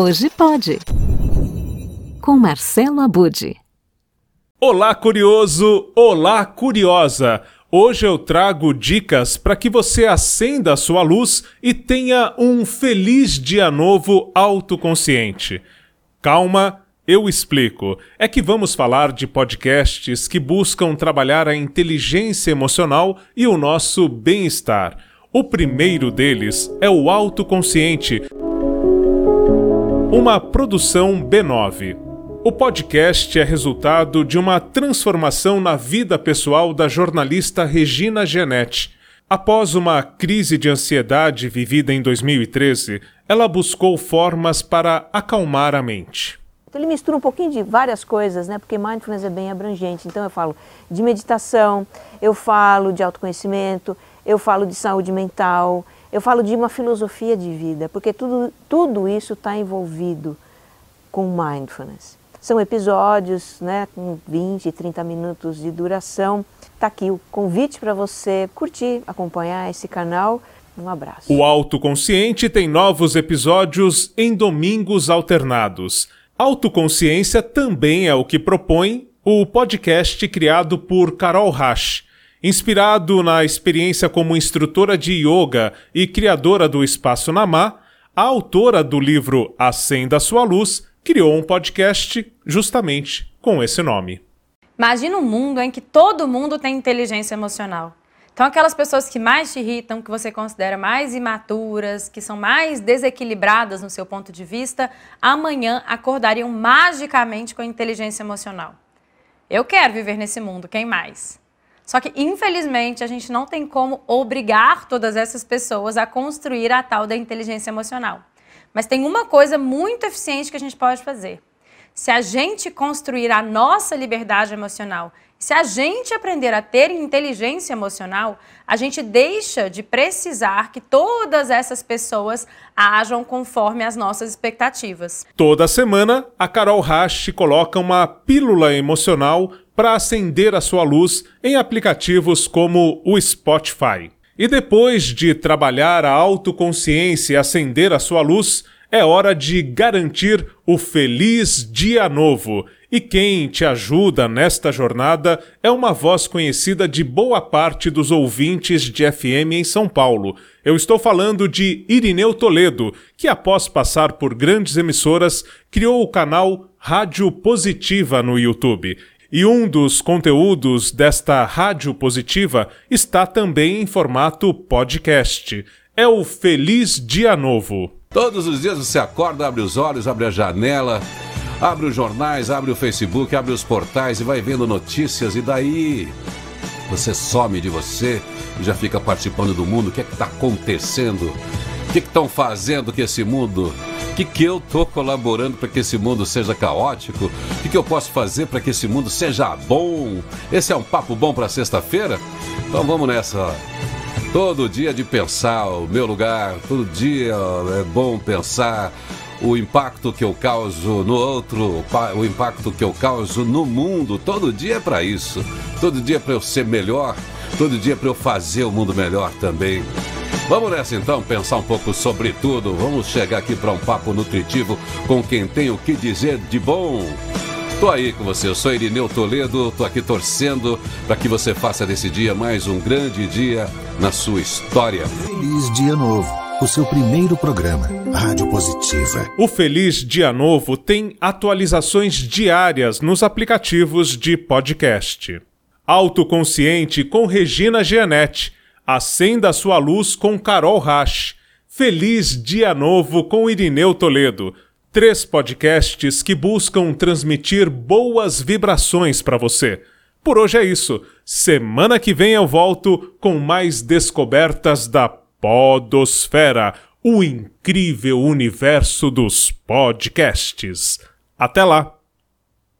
Hoje pode. Com Marcelo Abude. Olá, curioso! Olá, curiosa! Hoje eu trago dicas para que você acenda a sua luz e tenha um feliz dia novo autoconsciente. Calma, eu explico. É que vamos falar de podcasts que buscam trabalhar a inteligência emocional e o nosso bem-estar. O primeiro deles é o Autoconsciente, uma produção B9. O podcast é resultado de uma transformação na vida pessoal da jornalista Regina Genetti. Após uma crise de ansiedade vivida em 2013, ela buscou formas para acalmar a mente. Então, ele mistura um pouquinho de várias coisas, né? Porque mindfulness é bem abrangente. Então eu falo de meditação, eu falo de autoconhecimento, eu falo de saúde mental, eu falo de uma filosofia de vida, porque tudo, tudo isso está envolvido com mindfulness. São episódios né, com 20, 30 minutos de duração. Está aqui o convite para você curtir, acompanhar esse canal. Um abraço. O Autoconsciente tem novos episódios em domingos alternados. Autoconsciência também é o que propõe o podcast criado por Carol Rasch. Inspirado na experiência como instrutora de yoga e criadora do Espaço Namá, a autora do livro Acenda Sua Luz criou um podcast justamente com esse nome. Imagina um mundo em que todo mundo tem inteligência emocional. Então, aquelas pessoas que mais te irritam, que você considera mais imaturas, que são mais desequilibradas no seu ponto de vista, amanhã acordariam magicamente com inteligência emocional. Eu quero viver nesse mundo, quem mais? Só que, infelizmente, a gente não tem como obrigar todas essas pessoas a construir a tal da inteligência emocional. Mas tem uma coisa muito eficiente que a gente pode fazer. Se a gente construir a nossa liberdade emocional, se a gente aprender a ter inteligência emocional, a gente deixa de precisar que todas essas pessoas ajam conforme as nossas expectativas. Toda semana, a Carol Rasch coloca uma pílula emocional para acender a sua luz em aplicativos como o Spotify. E depois de trabalhar a autoconsciência e acender a sua luz, é hora de garantir o feliz dia novo. E quem te ajuda nesta jornada é uma voz conhecida de boa parte dos ouvintes de FM em São Paulo. Eu estou falando de Irineu Toledo, que após passar por grandes emissoras, criou o canal Rádio Positiva no YouTube. E um dos conteúdos desta rádio positiva está também em formato podcast. É o Feliz Dia Novo. Todos os dias você acorda, abre os olhos, abre a janela, abre os jornais, abre o Facebook, abre os portais e vai vendo notícias e daí você some de você e já fica participando do mundo. O que é que está acontecendo? O que estão fazendo que esse mundo que, que eu estou colaborando para que esse mundo seja caótico? O que, que eu posso fazer para que esse mundo seja bom? Esse é um papo bom para sexta-feira? Então vamos nessa. Todo dia de pensar o meu lugar, todo dia é bom pensar o impacto que eu causo no outro, o impacto que eu causo no mundo. Todo dia é para isso. Todo dia é para eu ser melhor, todo dia é para eu fazer o mundo melhor também. Vamos nessa então pensar um pouco sobre tudo. Vamos chegar aqui para um papo nutritivo com quem tem o que dizer de bom. Tô aí com você, eu sou Irineu Toledo, tô aqui torcendo para que você faça desse dia mais um grande dia na sua história. Feliz Dia Novo, o seu primeiro programa, Rádio Positiva. O Feliz Dia Novo tem atualizações diárias nos aplicativos de podcast. Autoconsciente com Regina Gianetti Acenda sua luz com Carol Rasch. Feliz Dia Novo com Irineu Toledo. Três podcasts que buscam transmitir boas vibrações para você. Por hoje é isso. Semana que vem eu volto com mais descobertas da Podosfera, o incrível universo dos podcasts. Até lá!